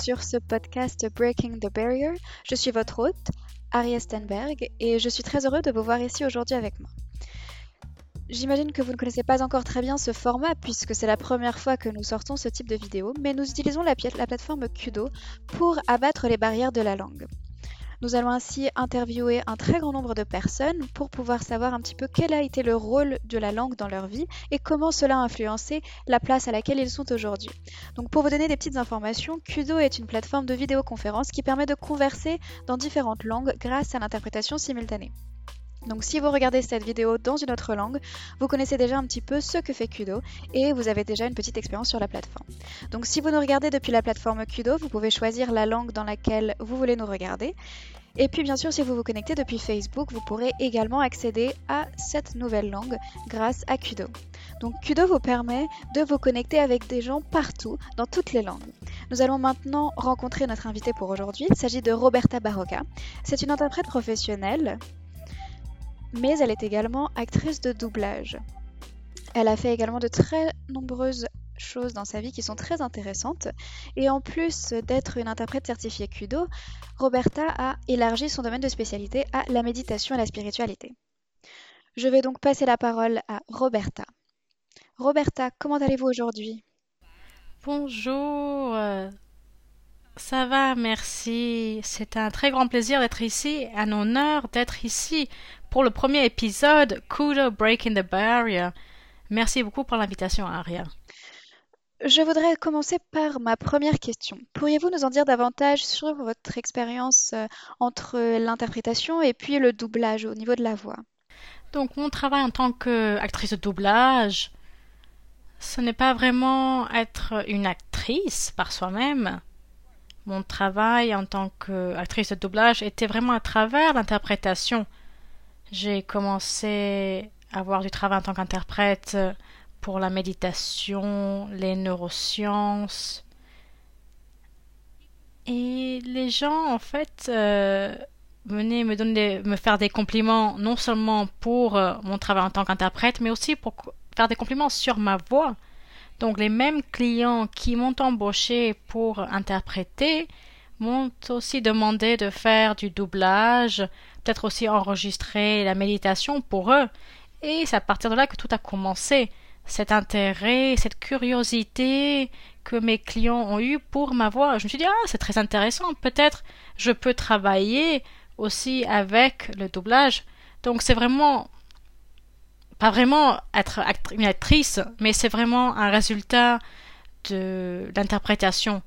sur ce podcast Breaking the Barrier. Je suis votre hôte, Aria Stenberg, et je suis très heureux de vous voir ici aujourd'hui avec moi. J'imagine que vous ne connaissez pas encore très bien ce format puisque c'est la première fois que nous sortons ce type de vidéo, mais nous utilisons la, la plateforme Kudo pour abattre les barrières de la langue. Nous allons ainsi interviewer un très grand nombre de personnes pour pouvoir savoir un petit peu quel a été le rôle de la langue dans leur vie et comment cela a influencé la place à laquelle ils sont aujourd'hui. Donc pour vous donner des petites informations, Kudo est une plateforme de vidéoconférence qui permet de converser dans différentes langues grâce à l'interprétation simultanée. Donc si vous regardez cette vidéo dans une autre langue, vous connaissez déjà un petit peu ce que fait Kudo et vous avez déjà une petite expérience sur la plateforme. Donc si vous nous regardez depuis la plateforme Kudo, vous pouvez choisir la langue dans laquelle vous voulez nous regarder. Et puis bien sûr, si vous vous connectez depuis Facebook, vous pourrez également accéder à cette nouvelle langue grâce à Kudo. Donc Kudo vous permet de vous connecter avec des gens partout, dans toutes les langues. Nous allons maintenant rencontrer notre invité pour aujourd'hui. Il s'agit de Roberta Barroca. C'est une interprète professionnelle mais elle est également actrice de doublage. Elle a fait également de très nombreuses choses dans sa vie qui sont très intéressantes. Et en plus d'être une interprète certifiée Kudo, Roberta a élargi son domaine de spécialité à la méditation et la spiritualité. Je vais donc passer la parole à Roberta. Roberta, comment allez-vous aujourd'hui? Bonjour, ça va, merci. C'est un très grand plaisir d'être ici, un honneur d'être ici pour le premier épisode Kudo Breaking the Barrier. Merci beaucoup pour l'invitation, Aria. Je voudrais commencer par ma première question. Pourriez-vous nous en dire davantage sur votre expérience euh, entre l'interprétation et puis le doublage au niveau de la voix? Donc mon travail en tant qu'actrice de doublage, ce n'est pas vraiment être une actrice par soi-même. Mon travail en tant qu'actrice de doublage était vraiment à travers l'interprétation. J'ai commencé à avoir du travail en tant qu'interprète pour la méditation, les neurosciences. Et les gens, en fait, euh, venaient me, donner, me faire des compliments, non seulement pour euh, mon travail en tant qu'interprète, mais aussi pour faire des compliments sur ma voix. Donc les mêmes clients qui m'ont embauché pour interpréter m'ont aussi demandé de faire du doublage, peut-être aussi enregistrer la méditation pour eux. Et c'est à partir de là que tout a commencé. Cet intérêt, cette curiosité que mes clients ont eu pour ma voix. Je me suis dit, ah, c'est très intéressant. Peut-être je peux travailler aussi avec le doublage. Donc c'est vraiment pas vraiment être une actrice, mais c'est vraiment un résultat de l'interprétation.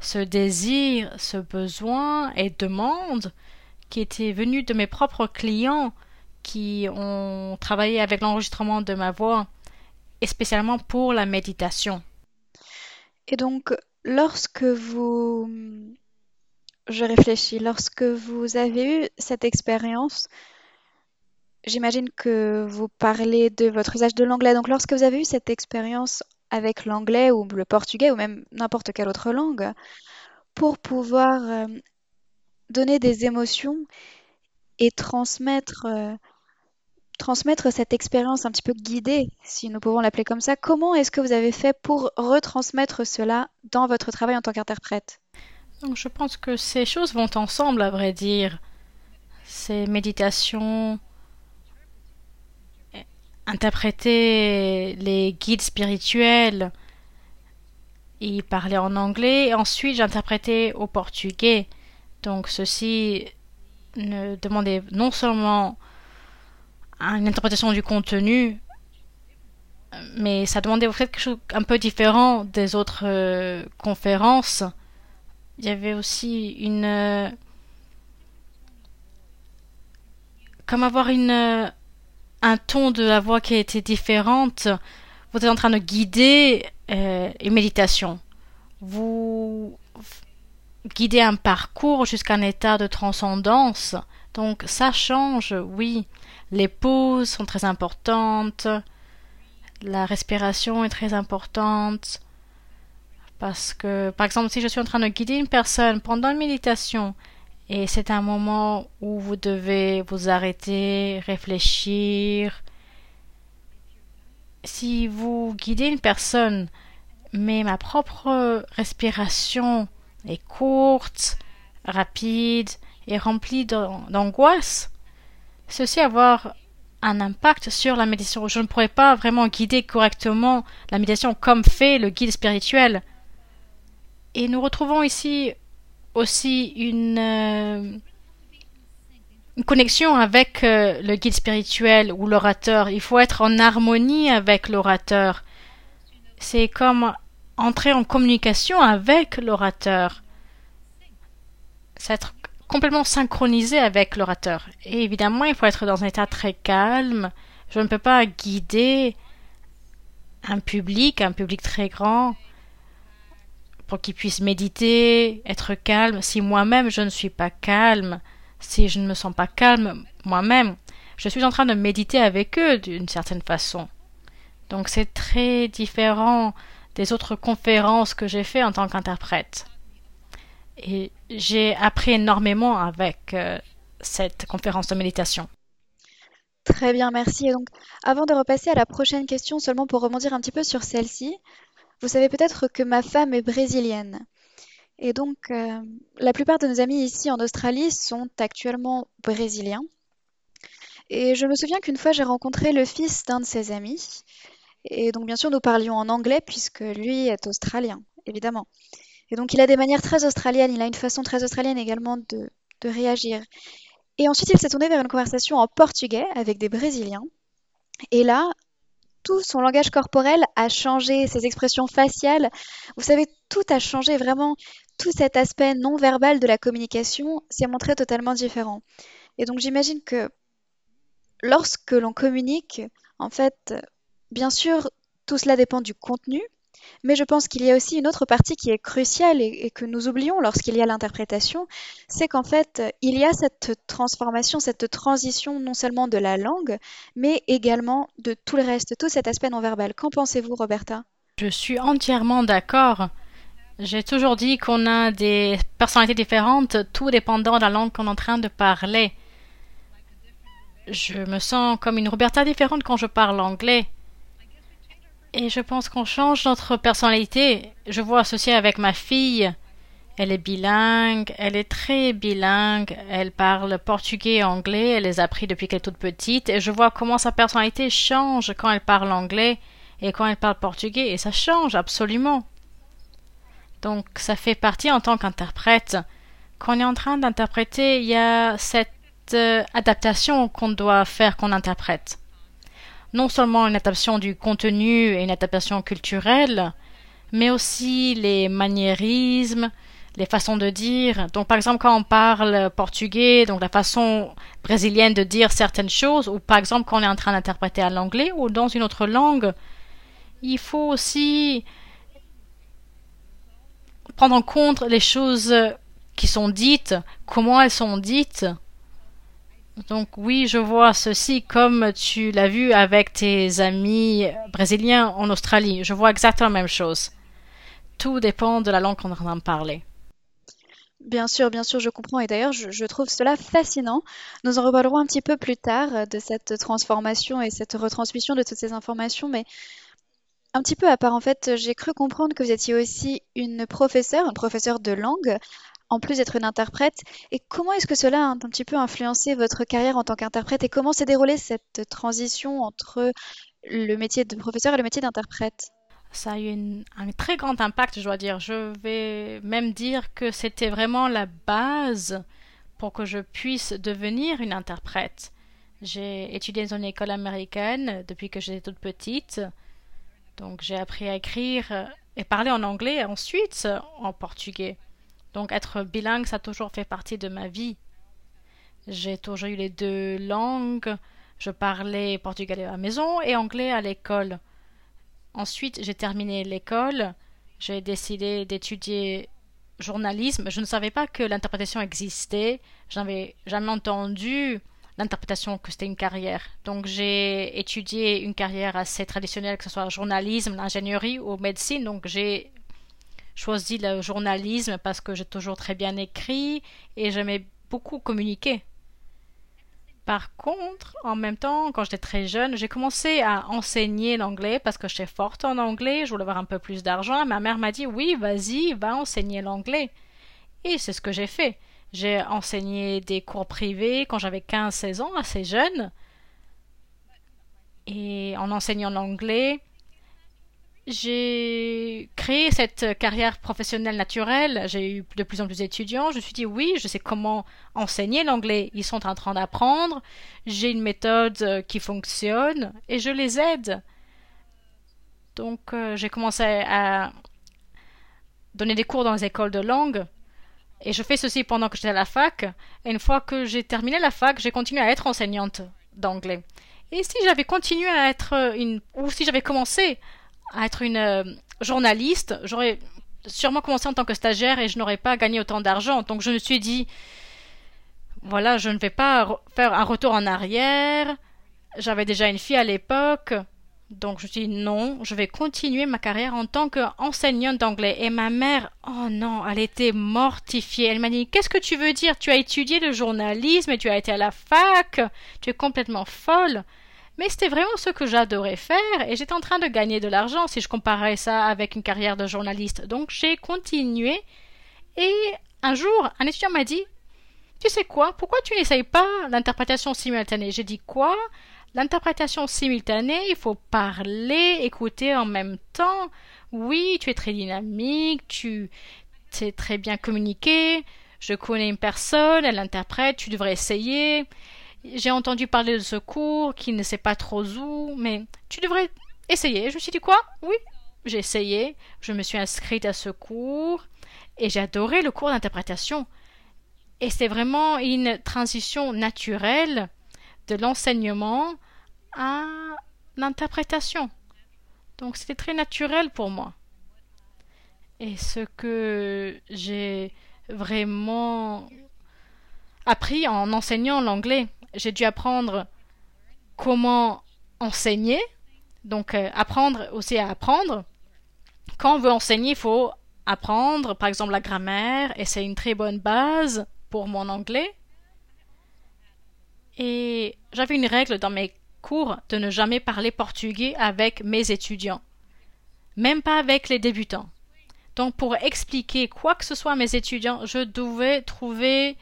Ce désir, ce besoin et demande qui était venu de mes propres clients qui ont travaillé avec l'enregistrement de ma voix, et spécialement pour la méditation. Et donc, lorsque vous... Je réfléchis, lorsque vous avez eu cette expérience, j'imagine que vous parlez de votre usage de l'anglais. Donc, lorsque vous avez eu cette expérience avec l'anglais ou le portugais ou même n'importe quelle autre langue, pour pouvoir euh, donner des émotions et transmettre, euh, transmettre cette expérience un petit peu guidée, si nous pouvons l'appeler comme ça. Comment est-ce que vous avez fait pour retransmettre cela dans votre travail en tant qu'interprète? Donc je pense que ces choses vont ensemble, à vrai dire. Ces méditations, interpréter les guides spirituels, y parler en anglais, ensuite j'interprétais au portugais. Donc ceci ne demandait non seulement une interprétation du contenu, mais ça demandait fait quelque chose un peu différent des autres euh, conférences. Il y avait aussi une euh, comme avoir une un ton de la voix qui était différente. Vous êtes en train de guider euh, une méditation. Vous guider un parcours jusqu'à un état de transcendance. Donc ça change, oui. Les pauses sont très importantes. La respiration est très importante. Parce que, par exemple, si je suis en train de guider une personne pendant une méditation, et c'est un moment où vous devez vous arrêter, réfléchir. Si vous guidez une personne, mais ma propre respiration est courte, rapide et remplie d'angoisse, ceci avoir un impact sur la méditation. Je ne pourrais pas vraiment guider correctement la méditation comme fait le guide spirituel. Et nous retrouvons ici aussi une, euh, une connexion avec euh, le guide spirituel ou l'orateur. Il faut être en harmonie avec l'orateur. C'est comme entrer en communication avec l'orateur. C'est être complètement synchronisé avec l'orateur. Et évidemment, il faut être dans un état très calme. Je ne peux pas guider un public, un public très grand, pour qu'il puisse méditer, être calme, si moi-même je ne suis pas calme, si je ne me sens pas calme moi-même, je suis en train de méditer avec eux d'une certaine façon. Donc c'est très différent des autres conférences que j'ai fait en tant qu'interprète. Et j'ai appris énormément avec euh, cette conférence de méditation. Très bien, merci. Et donc, avant de repasser à la prochaine question, seulement pour rebondir un petit peu sur celle-ci, vous savez peut-être que ma femme est brésilienne. Et donc, euh, la plupart de nos amis ici en Australie sont actuellement brésiliens. Et je me souviens qu'une fois, j'ai rencontré le fils d'un de ses amis. Et donc, bien sûr, nous parlions en anglais puisque lui est australien, évidemment. Et donc, il a des manières très australiennes, il a une façon très australienne également de, de réagir. Et ensuite, il s'est tourné vers une conversation en portugais avec des Brésiliens. Et là, tout son langage corporel a changé, ses expressions faciales. Vous savez, tout a changé vraiment. Tout cet aspect non verbal de la communication s'est montré totalement différent. Et donc j'imagine que lorsque l'on communique, en fait, bien sûr, tout cela dépend du contenu, mais je pense qu'il y a aussi une autre partie qui est cruciale et, que nous oublions lorsqu'il y a l'interprétation, c'est qu'en fait, il y a cette transformation, cette transition non seulement de la langue, mais également de tout le reste, tout cet aspect non verbal. Qu'en pensez-vous, Roberta? Je suis entièrement d'accord. J'ai toujours dit qu'on a des personnalités différentes, tout dépendant de la langue qu'on est en train de parler. Je me sens comme une Roberta différente quand je parle anglais. Et je pense qu'on change notre personnalité. Je vois associer avec ma fille. Elle est bilingue, elle est très bilingue, elle parle portugais et anglais, elle les a appris depuis qu'elle est toute petite, et je vois comment sa personnalité change quand elle parle anglais et quand elle parle portugais, et ça change absolument. Donc ça fait partie en tant qu'interprète. Quand on est en train d'interpréter, il y a cette euh, adaptation qu'on doit faire qu'on interprète non seulement une adaptation du contenu et une adaptation culturelle, mais aussi les maniérismes, les façons de dire. Donc, par exemple, quand on parle portugais, donc la façon brésilienne de dire certaines choses, ou par exemple quand on est en train d'interpréter à l'anglais ou dans une autre langue, il faut aussi prendre en compte les choses qui sont dites, comment elles sont dites, donc oui, je vois ceci comme tu l'as vu avec tes amis brésiliens en Australie. Je vois exactement la même chose. Tout dépend de la langue qu'on en parler. Bien sûr, bien sûr, je comprends. Et d'ailleurs, je, trouve cela fascinant. Nous en reparlerons un petit peu plus tard de cette transformation et cette retransmission de toutes ces informations. Mais un petit peu à part, en fait, j'ai cru comprendre que vous étiez aussi une professeure, une professeure de langue en plus d'être une interprète. Et comment est-ce que cela a un, petit peu influencé votre carrière en tant qu'interprète et comment s'est déroulée cette transition entre le métier de professeur et le métier d'interprète? Ça a eu un très grand impact, je dois dire. Je vais même dire que c'était vraiment la base pour que je puisse devenir une interprète. J'ai étudié dans une école américaine depuis que j'étais toute petite. Donc j'ai appris à écrire et parler en anglais, ensuite en portugais. Donc être bilingue, ça a toujours fait partie de ma vie. J'ai toujours eu les deux langues. Je parlais portugais à la maison et anglais à l'école. Ensuite, j'ai terminé l'école. J'ai décidé d'étudier journalisme. Je ne savais pas que l'interprétation existait. Je n'avais jamais entendu l'interprétation que c'était une carrière. Donc j'ai étudié une carrière assez traditionnelle, que ce soit journalisme, l'ingénierie ou médecine. Donc j'ai choisi le journalisme parce que j'ai toujours très bien écrit et j'aimais beaucoup communiquer. Par contre, en même temps, quand j'étais très jeune, j'ai commencé à enseigner l'anglais parce que j'étais forte en anglais, je voulais avoir un peu plus d'argent. Ma mère m'a dit oui, vas-y, va enseigner l'anglais. Et c'est ce que j'ai fait. J'ai enseigné des cours privés quand j'avais 15-16 ans, assez jeune. Et en enseignant l'anglais, j'ai créé cette carrière professionnelle naturelle. J'ai eu de plus en plus d'étudiants. Je me suis dit oui, je sais comment enseigner l'anglais. Ils sont en train d'apprendre. J'ai une méthode qui fonctionne et je les aide. Donc euh, j'ai commencé à donner des cours dans les écoles de langue. Et je fais ceci pendant que j'étais à la fac. Et une fois que j'ai terminé la fac, j'ai continué à être enseignante d'anglais. Et si j'avais continué à être une, ou si j'avais commencé à être une euh, journaliste, j'aurais sûrement commencé en tant que stagiaire et je n'aurais pas gagné autant d'argent. Donc je me suis dit, voilà, je ne vais pas faire un retour en arrière. J'avais déjà une fille à l'époque. Donc je me suis dit non, je vais continuer ma carrière en tant qu'enseignante d'anglais. Et ma mère, oh non, elle était mortifiée. Elle m'a dit Qu'est-ce que tu veux dire? Tu as étudié le journalisme et tu as été à la fac Tu es complètement folle. Mais c'était vraiment ce que j'adorais faire et j'étais en train de gagner de l'argent si je comparais ça avec une carrière de journaliste. Donc j'ai continué et un jour, un étudiant m'a dit Tu sais quoi Pourquoi tu n'essayes pas l'interprétation simultanée? J'ai dit Quoi? L'interprétation simultanée, il faut parler, écouter en même temps. Oui, tu es très dynamique, tu sais très bien communiquer. Je connais une personne, elle interprète, tu devrais essayer. J'ai entendu parler de ce cours qui ne sait pas trop où, mais tu devrais essayer. Je me suis dit quoi? Oui, j'ai essayé. Je me suis inscrite à ce cours et j'ai adoré le cours d'interprétation. Et c'est vraiment une transition naturelle de l'enseignement à l'interprétation. Donc c'était très naturel pour moi. Et ce que j'ai vraiment appris en enseignant l'anglais, j'ai dû apprendre comment enseigner, donc euh, apprendre aussi à apprendre. Quand on veut enseigner, il faut apprendre, par exemple, la grammaire, et c'est une très bonne base pour mon anglais. Et j'avais une règle dans mes cours de ne jamais parler portugais avec mes étudiants, même pas avec les débutants. Donc pour expliquer quoi que ce soit à mes étudiants, je devais trouver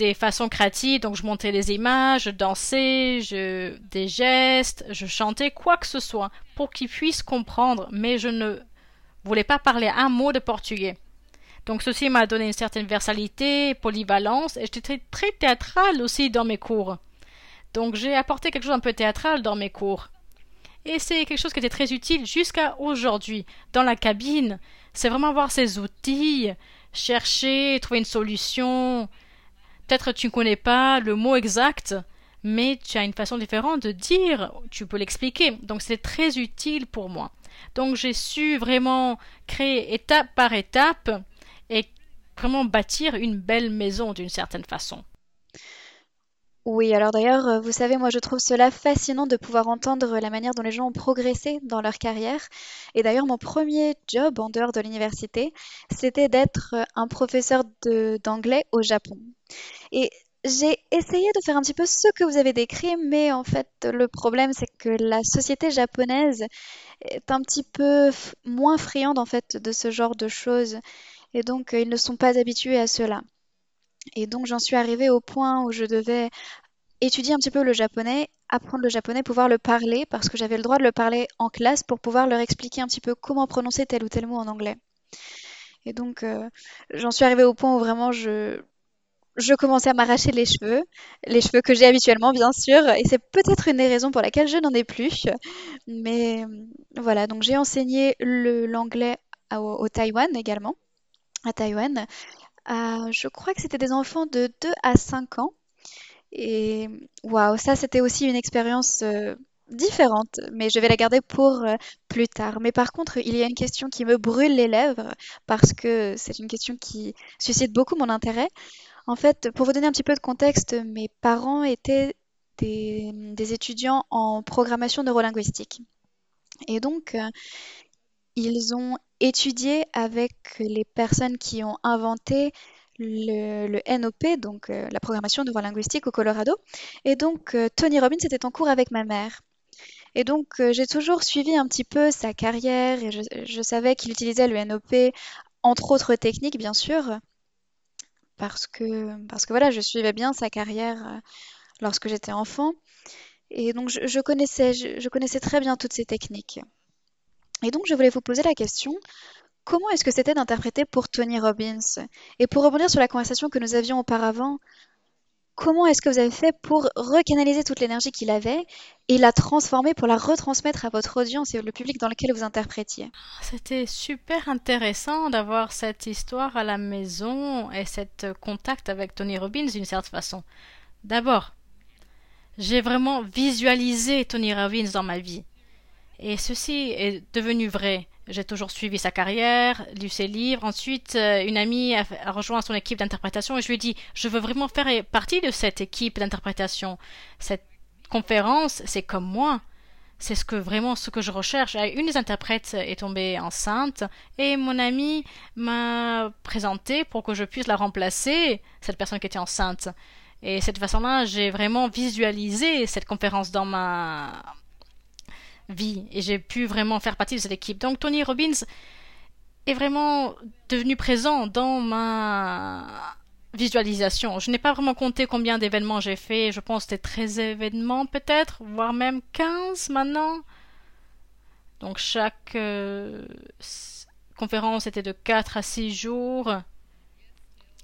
des façons créatives. Donc je montais des images, je dansais, je des gestes, je chantais quoi que ce soit pour qu'ils puissent comprendre. Mais je ne voulais pas parler un mot de portugais. Donc ceci m'a donné une certaine versalité, polyvalence, et j'étais très théâtrale aussi dans mes cours. Donc j'ai apporté quelque chose un peu théâtral dans mes cours. Et c'est quelque chose qui était très utile jusqu'à aujourd'hui. Dans la cabine, c'est vraiment avoir ces outils, chercher, trouver une solution. Peut-être tu ne connais pas le mot exact, mais tu as une façon différente de dire, tu peux l'expliquer. Donc c'est très utile pour moi. Donc j'ai su vraiment créer étape par étape et vraiment bâtir une belle maison d'une certaine façon. Oui, alors d'ailleurs, euh, vous savez, moi je trouve cela fascinant de pouvoir entendre la manière dont les gens ont progressé dans leur carrière. Et d'ailleurs, mon premier job en dehors de l'université, c'était d'être euh, un professeur d'anglais au Japon. Et j'ai essayé de faire un petit peu ce que vous avez décrit, mais en fait, le problème, c'est que la société japonaise est un petit peu moins friande en fait de ce genre de choses. Et donc, euh, ils ne sont pas habitués à cela. Et donc, j'en suis arrivée au point où je devais étudier un petit peu le japonais, apprendre le japonais, pouvoir le parler, parce que j'avais le droit de le parler en classe pour pouvoir leur expliquer un petit peu comment prononcer tel ou tel mot en anglais. Et donc, euh, j'en suis arrivée au point où vraiment je, je commençais à m'arracher les cheveux, les cheveux que j'ai habituellement, bien sûr, et c'est peut-être une des raisons pour laquelle je n'en ai plus. Mais voilà, donc j'ai enseigné l'anglais au, au Taïwan également, à Taïwan. À- je crois que c'était des enfants de 2 à 5 ans. Et waouh, ça c'était aussi une expérience euh, différente, mais je vais la garder pour euh, plus tard. Mais par contre, il y a une question qui me brûle les lèvres parce que c'est une question qui suscite beaucoup mon intérêt. En fait, pour vous donner un petit peu de contexte, mes parents étaient des, étudiants en programmation neurolinguistique. Et donc, euh, ils ont étudié avec les personnes qui ont inventé le, NOP, donc euh, la programmation neurolinguistique au Colorado. Et donc, euh, Tony Robbins était en cours avec ma mère. Et donc, euh, j'ai toujours suivi un petit peu sa carrière et je, savais qu'il utilisait le NOP, entre autres techniques, bien sûr. parce que, parce que voilà, je suivais bien sa carrière euh, lorsque j'étais enfant. Et donc, je, connaissais, je connaissais très bien toutes ces techniques. Et donc, je voulais vous poser la question, comment est-ce que c'était d'interpréter pour Tony Robbins? Et pour rebondir sur la conversation que nous avions auparavant, comment est-ce que vous avez fait pour recanaliser toute l'énergie qu'il avait et la transformer pour la retransmettre à votre audience et le public dans lequel vous interprétiez? C'était super intéressant d'avoir cette histoire à la maison et cet contact avec Tony Robbins d'une certaine façon. D'abord, j'ai vraiment visualisé Tony Robbins dans ma vie. Et ceci est devenu vrai. J'ai toujours suivi sa carrière, lu ses livres. Ensuite, euh, une amie a, rejoint son équipe d'interprétation et je lui ai dit, je veux vraiment faire partie de cette équipe d'interprétation. Cette conférence, c'est comme moi. C'est ce que vraiment ce que je recherche. Une des interprètes est tombée enceinte et mon amie m'a présenté pour que je puisse la remplacer, cette personne qui était enceinte. Et cette façon-là, j'ai vraiment visualisé cette conférence dans ma et j'ai pu vraiment faire partie de cette équipe. Donc Tony Robbins est vraiment devenu présent dans ma visualisation. Je n'ai pas vraiment compté combien d'événements j'ai fait. Je pense que c'était 13 événements peut-être, voire même 15 maintenant. Donc chaque euh, conférence était de 4 à 6 jours.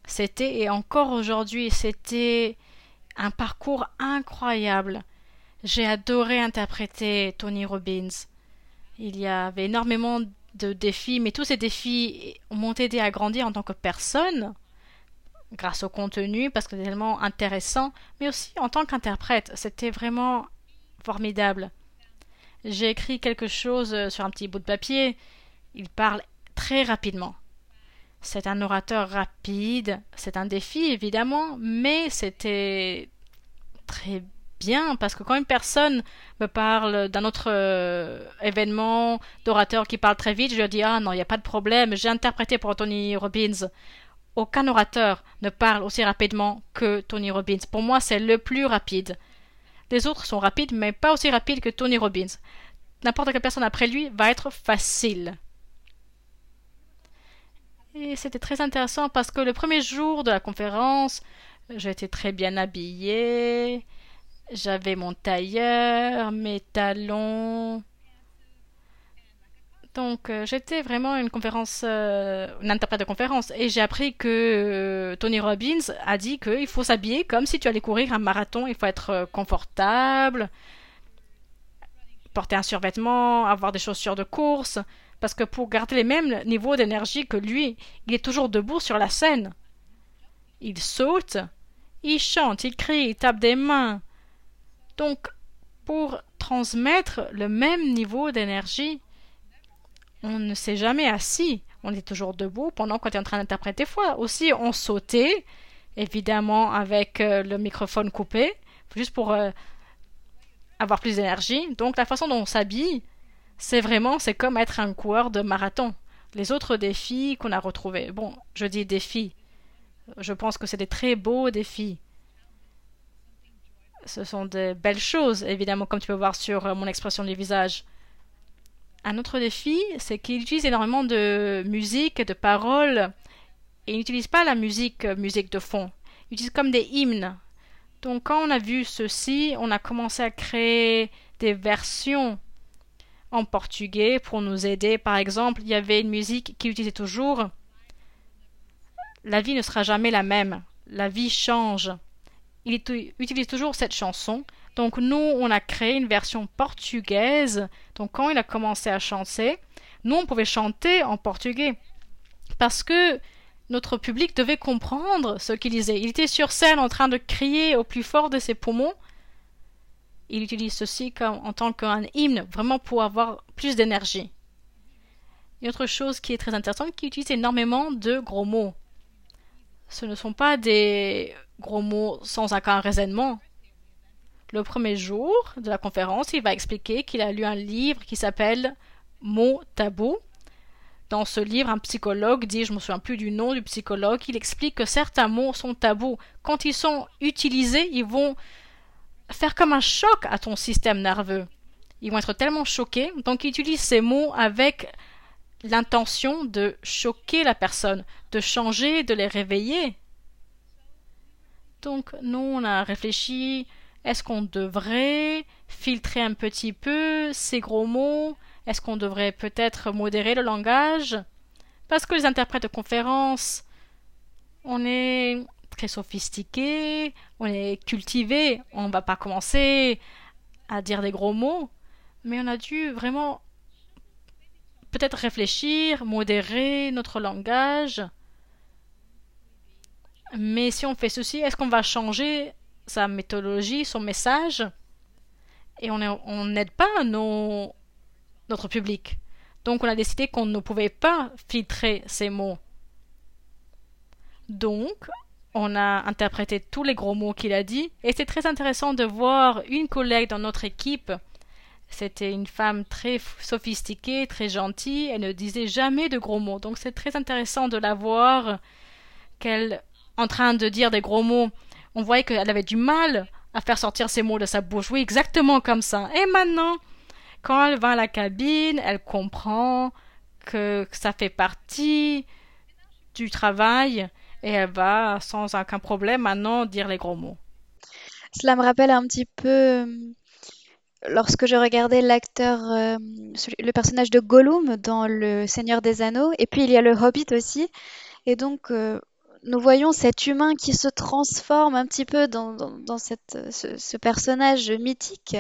C'était, et encore aujourd'hui, c'était un parcours incroyable. J'ai adoré interpréter Tony Robbins. Il y avait énormément de défis, mais tous ces défis m'ont aidé à grandir en tant que personne, grâce au contenu, parce que c'est tellement intéressant, mais aussi en tant qu'interprète. C'était vraiment formidable. J'ai écrit quelque chose sur un petit bout de papier. Il parle très rapidement. C'est un orateur rapide, c'est un défi évidemment, mais c'était très bien parce que quand une personne me parle d'un autre euh, événement d'orateur qui parle très vite, je dis ah non, il n'y a pas de problème, j'ai interprété pour Tony Robbins. Aucun orateur ne parle aussi rapidement que Tony Robbins. Pour moi, c'est le plus rapide. Les autres sont rapides, mais pas aussi rapides que Tony Robbins. N'importe quelle personne après lui va être facile. Et c'était très intéressant parce que le premier jour de la conférence, j'étais très bien habillée, j'avais mon tailleur, mes talons. Donc euh, j'étais vraiment une conférence, euh, une interprète de conférence, et j'ai appris que euh, Tony Robbins a dit qu'il faut s'habiller comme si tu allais courir un marathon, il faut être confortable, porter un survêtement, avoir des chaussures de course, parce que pour garder les mêmes niveaux d'énergie que lui, il est toujours debout sur la scène. Il saute, il chante, il crie, il tape des mains. Donc, pour transmettre le même niveau d'énergie, on ne s'est jamais assis. On est toujours debout pendant qu'on est en train d'interpréter fois. Aussi, on sautait, évidemment avec euh, le microphone coupé, juste pour euh, avoir plus d'énergie. Donc, la façon dont on s'habille, c'est vraiment, c'est comme être un coureur de marathon. Les autres défis qu'on a retrouvés, bon, je dis défis, je pense que c'est des très beaux défis. Ce sont de belles choses, évidemment, comme tu peux voir sur euh, mon expression du visage. Un autre défi, c'est qu'il utilise énormément de musique, de paroles, et il n'utilise pas la musique, euh, musique de fond. Il utilise comme des hymnes. Donc, quand on a vu ceci, on a commencé à créer des versions en portugais pour nous aider. Par exemple, il y avait une musique qui utilisait toujours La vie ne sera jamais la même, la vie change. Il utilise toujours cette chanson. Donc nous, on a créé une version portugaise. Donc quand il a commencé à chanter, nous, on pouvait chanter en portugais. Parce que notre public devait comprendre ce qu'il disait. Il était sur scène en train de crier au plus fort de ses poumons il utilise ceci comme, en tant qu'un hymne, vraiment pour avoir plus d'énergie. Une autre chose qui est très intéressante, qu'il utilise énormément de gros mots. Ce ne sont pas des gros mots sans aucun raisonnement. Le premier jour de la conférence, il va expliquer qu'il a lu un livre qui s'appelle Mots tabous. Dans ce livre, un psychologue dit, je me souviens plus du nom du psychologue, il explique que certains mots sont tabous. Quand ils sont utilisés, ils vont faire comme un choc à ton système nerveux. Ils vont être tellement choqués, donc ils utilisent ces mots avec l'intention de choquer la personne, de changer, de les réveiller. Donc nous, on a réfléchi, est-ce qu'on devrait filtrer un petit peu ces gros mots? Est-ce qu'on devrait peut-être modérer le langage? Parce que les interprètes de conférences, on est très sophistiqué, on est cultivé, on ne va pas commencer à dire des gros mots, mais on a dû vraiment peut-être réfléchir, modérer notre langage. Mais si on fait ceci, est-ce qu'on va changer sa méthodologie, son message? Et on n'aide pas notre public. Donc on a décidé qu'on ne pouvait pas filtrer ces mots. Donc, on a interprété tous les gros mots qu'il a dit, et c'est très intéressant de voir une collègue dans notre équipe. C'était une femme très sophistiquée, très gentille, elle ne disait jamais de gros mots, donc c'est très intéressant de la voir qu'elle, en train de dire des gros mots, on voyait qu'elle avait du mal à faire sortir ces mots de sa bouche. Oui, exactement comme ça. Et maintenant, quand elle va à la cabine, elle comprend que ça fait partie du travail et elle va sans aucun problème maintenant dire les gros mots. Cela me rappelle un petit peu euh, lorsque je regardais l'acteur, euh, le personnage de Gollum dans Le Seigneur des Anneaux, et puis il y a le Hobbit aussi, et donc euh, nous voyons cet humain qui se transforme un petit peu dans, ce, ce, personnage mythique,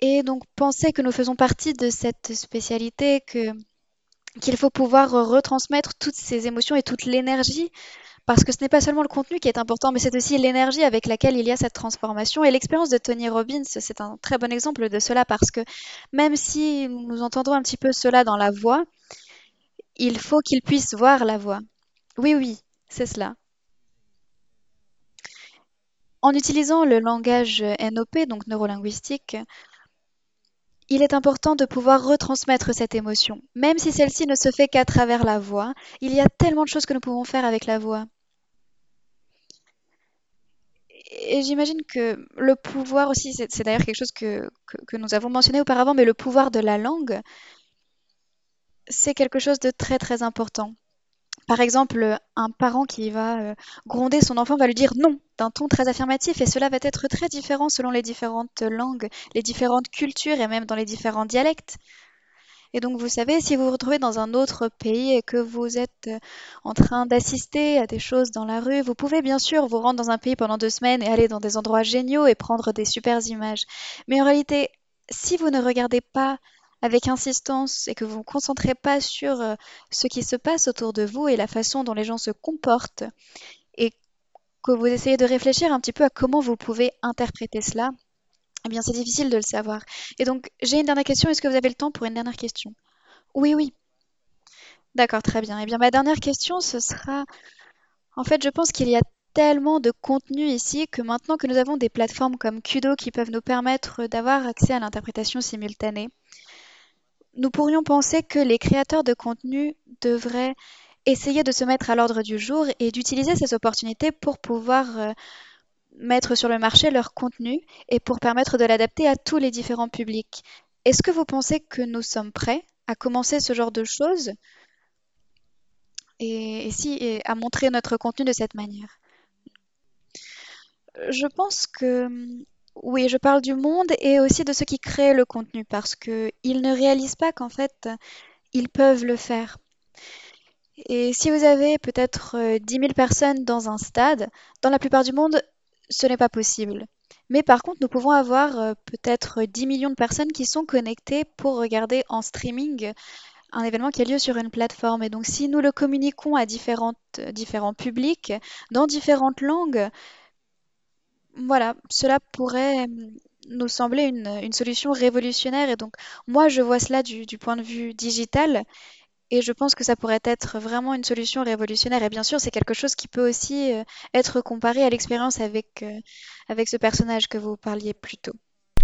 et donc penser que nous faisons partie de cette spécialité, que qu'il faut pouvoir retransmettre toutes ces émotions et toute l'énergie parce que ce n'est pas seulement le contenu qui est important, mais c'est aussi l'énergie avec laquelle il y a cette transformation. Et l'expérience de Tony Robbins, c'est un très bon exemple de cela, parce que même si nous entendons un petit peu cela dans la voix, il faut qu'il puisse voir la voix. Oui, oui, c'est cela. En utilisant le langage NOP, donc neurolinguistique, il est important de pouvoir retransmettre cette émotion. Même si celle-ci ne se fait qu'à travers la voix, il y a tellement de choses que nous pouvons faire avec la voix. Et j'imagine que le pouvoir aussi, c'est d'ailleurs quelque chose que, nous avons mentionné auparavant, mais le pouvoir de la langue, c'est quelque chose de très très important. Par exemple, un parent qui va euh, gronder son enfant va lui dire non d'un ton très affirmatif et cela va être très différent selon les différentes langues, les différentes cultures et même dans les différents dialectes. Et donc vous savez, si vous vous retrouvez dans un autre pays et que vous êtes euh, en train d'assister à des choses dans la rue, vous pouvez bien sûr vous rendre dans un pays pendant deux semaines et aller dans des endroits géniaux et prendre des super images. Mais en réalité, si vous ne regardez pas avec insistance et que vous ne vous concentrez pas sur euh, ce qui se passe autour de vous et la façon dont les gens se comportent et que vous essayez de réfléchir un petit peu à comment vous pouvez interpréter cela, eh bien c'est difficile de le savoir. Et donc j'ai une dernière question, est-ce que vous avez le temps pour une dernière question? Oui, oui. D'accord, très bien. Eh bien ma dernière question, ce sera... En fait, je pense qu'il y a tellement de contenu ici que maintenant que nous avons des plateformes comme Kudo qui peuvent nous permettre d'avoir accès à l'interprétation simultanée, nous pourrions penser que les créateurs de contenu devraient essayer de se mettre à l'ordre du jour et d'utiliser ces opportunités pour pouvoir euh, mettre sur le marché leur contenu et pour permettre de l'adapter à tous les différents publics. Est-ce que vous pensez que nous sommes prêts à commencer ce genre de choses et, si, à montrer notre contenu de cette manière? Je pense que oui, je parle du monde et aussi de ceux qui créent le contenu parce qu'ils ne réalisent pas qu'en fait, ils peuvent le faire. Et si vous avez peut-être 10 euh, 000 personnes dans un stade, dans la plupart du monde, ce n'est pas possible. Mais par contre, nous pouvons avoir euh, peut-être 10 millions de personnes qui sont connectées pour regarder en streaming un événement qui a lieu sur une plateforme. Et donc, si nous le communiquons à différentes, différents publics, dans différentes langues, voilà, cela pourrait hum, nous sembler une, solution révolutionnaire. Et donc, moi, je vois cela du, point de vue digital. Et je pense que ça pourrait être vraiment une solution révolutionnaire. Et bien sûr, c'est quelque chose qui peut aussi euh, être comparé à l'expérience avec, euh, avec ce personnage que vous parliez plus tôt.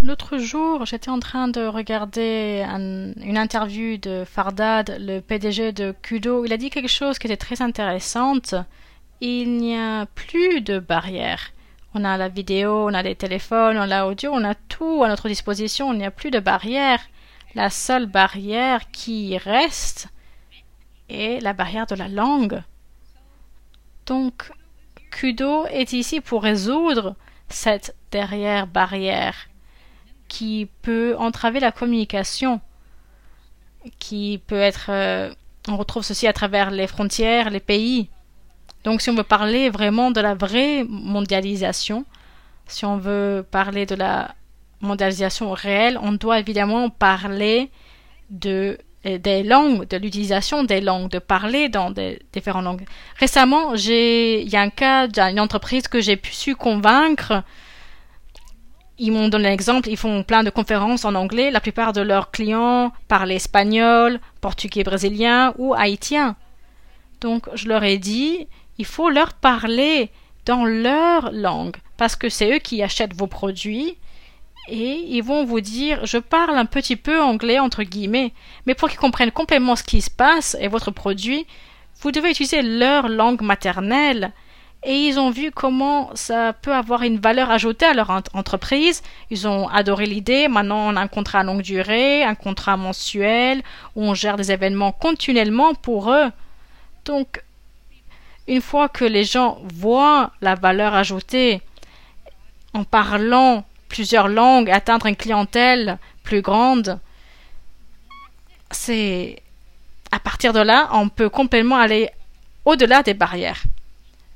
L'autre jour, j'étais en train de regarder une interview de Fardad, le PDG de Kudo. Il a dit quelque chose qui était très intéressante. Il n'y a plus de barrières. On a la vidéo, on a les téléphones, on a l'audio, on a tout à notre disposition, il n'y a plus de barrière. La seule barrière qui reste est la barrière de la langue. Donc, Kudo est ici pour résoudre cette derrière barrière qui peut entraver la communication, qui peut être... Euh, on retrouve ceci à travers les frontières, les pays. Donc si on veut parler vraiment de la vraie mondialisation, si on veut parler de la mondialisation réelle, on doit évidemment parler de des langues, de l'utilisation des langues, de parler dans des différentes langues. Récemment, j'ai, il y a un cas d'une entreprise que j'ai pu convaincre. Ils m'ont donné un exemple, ils font plein de conférences en anglais. La plupart de leurs clients parlent espagnol, portugais brésilien ou haïtien. Donc, je leur ai dit, il faut leur parler dans leur langue parce que c'est eux qui achètent vos produits et ils vont vous dire je parle un petit peu anglais entre guillemets, mais pour qu'ils comprennent complètement ce qui se passe et votre produit, vous devez utiliser leur langue maternelle. Et ils ont vu comment ça peut avoir une valeur ajoutée à leur entreprise. Ils ont adoré l'idée. Maintenant, on a un contrat à longue durée, un contrat mensuel, où on gère des événements continuellement pour eux. Donc, une fois que les gens voient la valeur ajoutée en parlant plusieurs langues, atteindre une clientèle plus grande, c'est à partir de là, on peut complètement aller au-delà des barrières.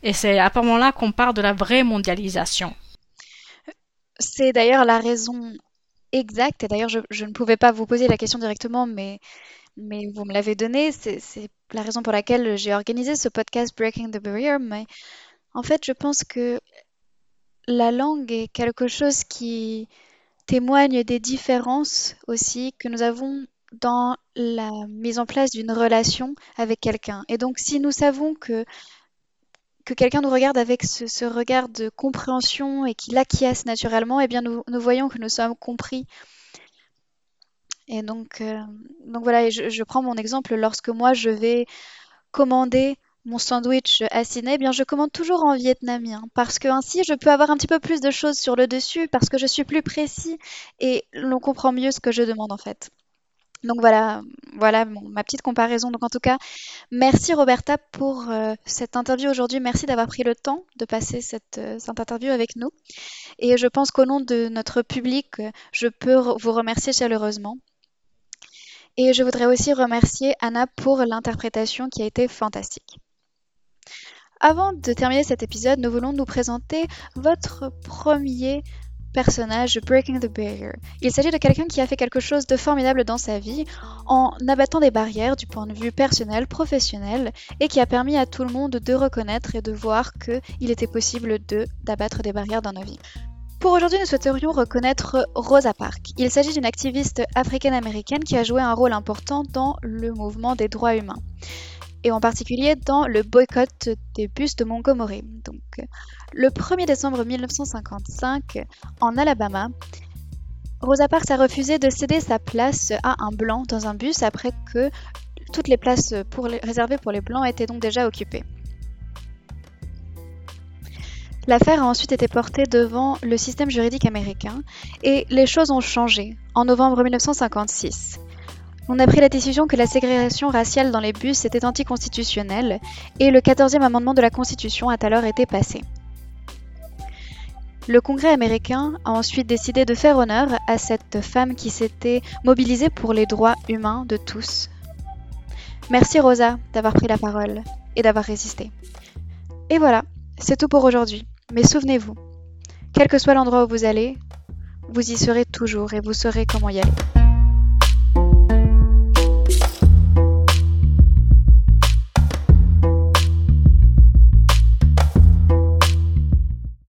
Et c'est à ce moment-là qu'on parle de la vraie mondialisation. C'est d'ailleurs la raison exacte, et d'ailleurs je, je, ne pouvais pas vous poser la question directement, mais, mais vous me l'avez donnée, c'est la raison pour laquelle j'ai organisé ce podcast Breaking the Barrier, mais en fait je pense que la langue est quelque chose qui témoigne des différences aussi que nous avons dans la mise en place d'une relation avec quelqu'un. Et donc, si nous savons que, que quelqu'un nous regarde avec ce, regard de compréhension et qu'il acquiesce naturellement, eh bien, nous, voyons que nous sommes compris. Et donc, euh, voilà, je prends mon exemple lorsque moi je vais commander mon sandwich à eh bien je commande toujours en vietnamien parce que ainsi je peux avoir un petit peu plus de choses sur le dessus parce que je suis plus précis et l'on comprend mieux ce que je demande en fait. Donc voilà, voilà ma petite comparaison. Donc en tout cas, merci Roberta pour euh, cette interview aujourd'hui. Merci d'avoir pris le temps de passer euh, cette interview avec nous. Et je pense qu'au nom de notre public, je peux vous remercier chaleureusement. Et je voudrais aussi remercier Anna pour l'interprétation qui a été fantastique. Avant de terminer cet épisode, nous voulons nous présenter votre premier personnage Breaking the Barrier. Il s'agit de quelqu'un qui a fait quelque chose de formidable dans sa vie en abattant des barrières du point de vue personnel, professionnel et qui a permis à tout le monde de reconnaître et de voir qu'il était possible de d'abattre des barrières dans nos vies. Pour aujourd'hui, nous souhaiterions reconnaître Rosa Parks. Il s'agit d'une activiste africaine-américaine qui a joué un rôle important dans le mouvement des droits humains et en particulier dans le boycott des bus de Montgomery. Donc, le 1er décembre 1955, en Alabama, Rosa Parks a refusé de céder sa place à un blanc dans un bus après que toutes les places réservées pour les blancs étaient donc déjà occupées. L'affaire a ensuite été portée devant le système juridique américain et les choses ont changé en novembre 1956. On a pris la décision que la ségrégation raciale dans les bus était anticonstitutionnelle et le 14e amendement de la Constitution a alors été passé. Le Congrès américain a ensuite décidé de faire honneur à cette femme qui s'était mobilisée pour les droits humains de tous. Merci Rosa d'avoir pris la parole et d'avoir résisté. Et voilà, c'est tout pour aujourd'hui. Mais souvenez-vous, quel que soit l'endroit où vous allez, vous y serez toujours et vous saurez comment y aller.